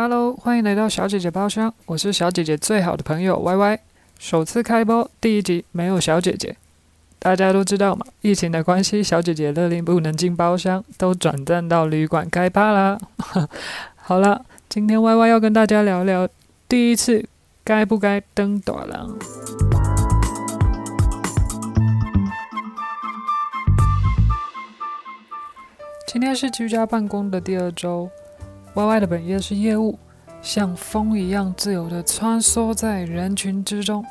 Hello，欢迎来到小姐姐包厢，我是小姐姐最好的朋友 Y Y。首次开播第一集没有小姐姐，大家都知道嘛，疫情的关系，小姐姐勒令不能进包厢，都转战到旅馆开趴啦。好了，今天 Y Y 要跟大家聊聊第一次该不该登短廊。今天是居家办公的第二周，Y Y 的本业是业务，像风一样自由的穿梭在人群之中。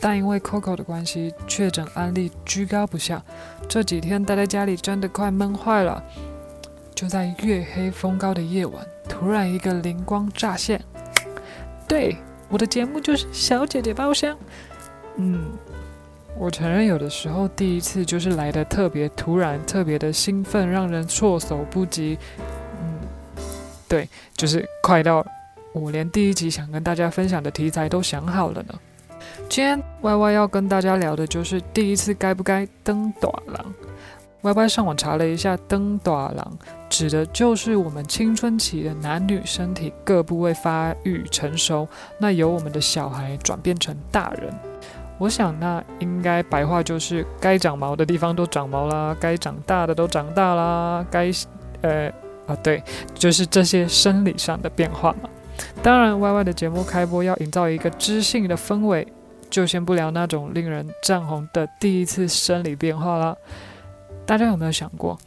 但因为 Coco 的关系，确诊案例居高不下，这几天待在家里真的快闷坏了。就在月黑风高的夜晚，突然一个灵光乍现，对，我的节目就是小姐姐包厢。嗯。我承认，有的时候第一次就是来的特别突然，特别的兴奋，让人措手不及。对，就是快到我连第一集想跟大家分享的题材都想好了呢。今天 Y Y 要跟大家聊的就是第一次该不该登短廊。Y Y 上网查了一下，登短廊指的就是我们青春期的男女身体各部位发育成熟，那由我们的小孩转变成大人。我想，那应该白话就是该长毛的地方都长毛啦，该长大的都长大啦，该呃啊对，就是这些生理上的变化嘛。当然，Y Y 的节目开播要营造一个知性的氛围，就先不聊那种令人涨红的第一次生理变化啦。大家有没有想过，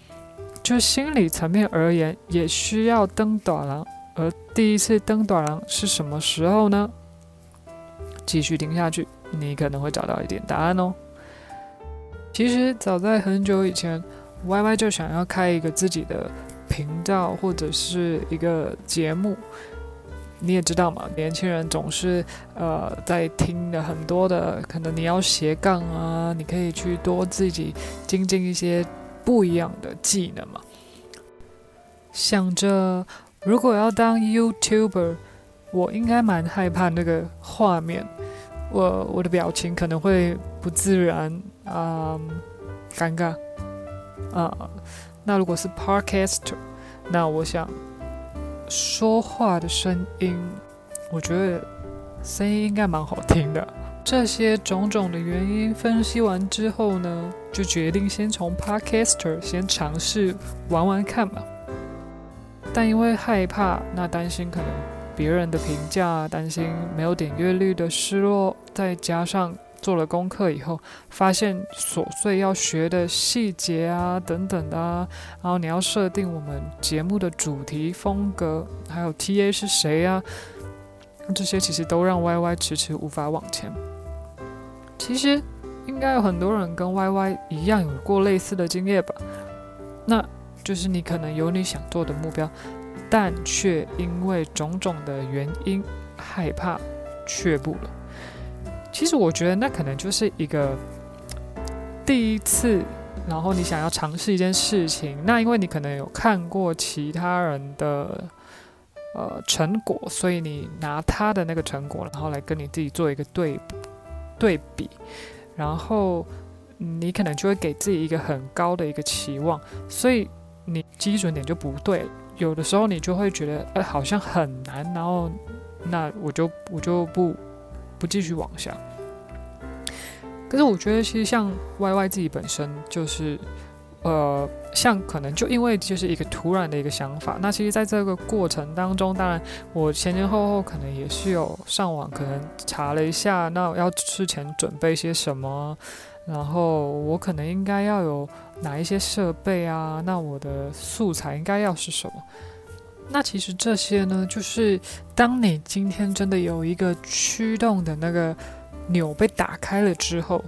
就心理层面而言，也需要登短廊，而第一次登短廊是什么时候呢？继续听下去。你可能会找到一点答案哦。其实早在很久以前，Y Y 就想要开一个自己的频道或者是一个节目。你也知道嘛，年轻人总是呃在听的很多的，可能你要斜杠啊，你可以去多自己精进一些不一样的技能嘛。想着如果要当 YouTuber，我应该蛮害怕那个画面。我我的表情可能会不自然啊，尴尬啊。那如果是 Podcaster，那我想说话的声音，我觉得声音应该蛮好听的。这些种种的原因分析完之后呢，就决定先从 Podcaster 先尝试玩玩看吧。但因为害怕，那担心可能。别人的评价，担心没有点阅率的失落，再加上做了功课以后，发现琐碎要学的细节啊等等的啊，然后你要设定我们节目的主题风格，还有 TA 是谁啊，这些其实都让 YY 迟迟无法往前。其实应该有很多人跟 YY 一样有过类似的经验吧，那就是你可能有你想做的目标。但却因为种种的原因害怕却步了。其实我觉得那可能就是一个第一次，然后你想要尝试一件事情，那因为你可能有看过其他人的呃成果，所以你拿他的那个成果，然后来跟你自己做一个对对比，然后你可能就会给自己一个很高的一个期望，所以你基准点就不对。有的时候你就会觉得，哎，好像很难，然后那我就我就不不继续往下。可是我觉得，其实像 Y Y 自己本身就是，呃，像可能就因为就是一个突然的一个想法，那其实在这个过程当中，当然我前前后后可能也是有上网，可能查了一下，那要事前准备些什么。然后我可能应该要有哪一些设备啊？那我的素材应该要是什么？那其实这些呢，就是当你今天真的有一个驱动的那个钮被打开了之后，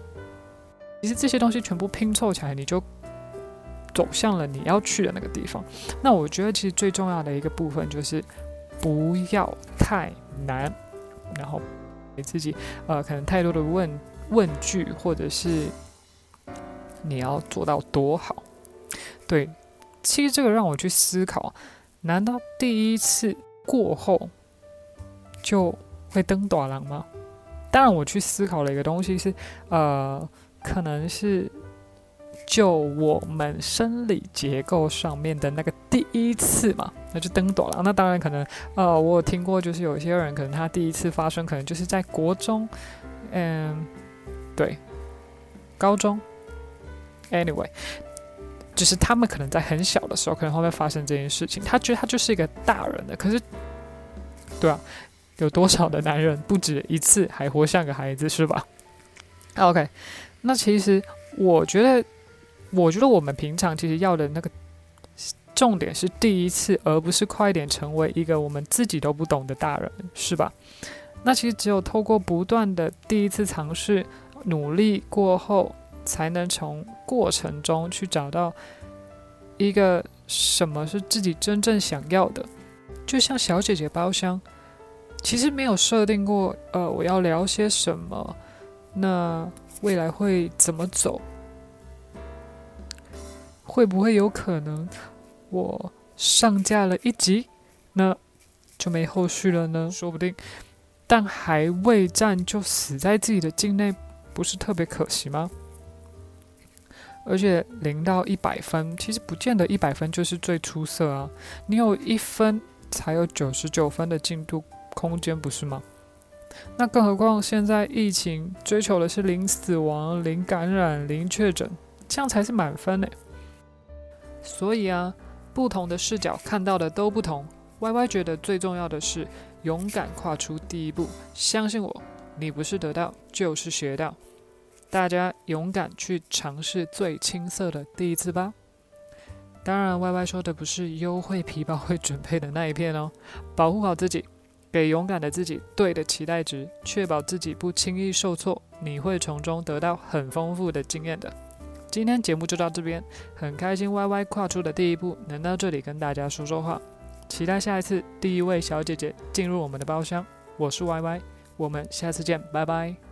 其实这些东西全部拼凑起来，你就走向了你要去的那个地方。那我觉得其实最重要的一个部分就是不要太难，然后给自己呃可能太多的问。问句，或者是你要做到多好？对，其实这个让我去思考：难道第一次过后就会登短廊吗？当然，我去思考了一个东西是，呃，可能是就我们生理结构上面的那个第一次嘛，那就登朵了。那当然可能，呃，我有听过，就是有些人可能他第一次发生，可能就是在国中，嗯，对，高中，anyway，就是他们可能在很小的时候，可能会发生这件事情。他觉得他就是一个大人的，可是，对啊，有多少的男人不止一次还活像个孩子，是吧？OK，那其实我觉得。我觉得我们平常其实要的那个重点是第一次，而不是快点成为一个我们自己都不懂的大人，是吧？那其实只有透过不断的第一次尝试、努力过后，才能从过程中去找到一个什么是自己真正想要的。就像小姐姐包厢，其实没有设定过，呃，我要聊些什么，那未来会怎么走？会不会有可能我上架了一集，那就没后续了呢？说不定，但还未战就死在自己的境内，不是特别可惜吗？而且零到一百分，其实不见得一百分就是最出色啊。你有一分，才有九十九分的进度空间，不是吗？那更何况现在疫情追求的是零死亡、零感染、零确诊，这样才是满分呢。所以啊，不同的视角看到的都不同。Y Y 觉得最重要的是勇敢跨出第一步，相信我，你不是得到就是学到。大家勇敢去尝试最青涩的第一次吧。当然，Y Y 说的不是优惠皮包会准备的那一片哦。保护好自己，给勇敢的自己对的期待值，确保自己不轻易受挫，你会从中得到很丰富的经验的。今天节目就到这边，很开心 Y Y 跨出的第一步能到这里跟大家说说话，期待下一次第一位小姐姐进入我们的包厢。我是 Y Y，我们下次见，拜拜。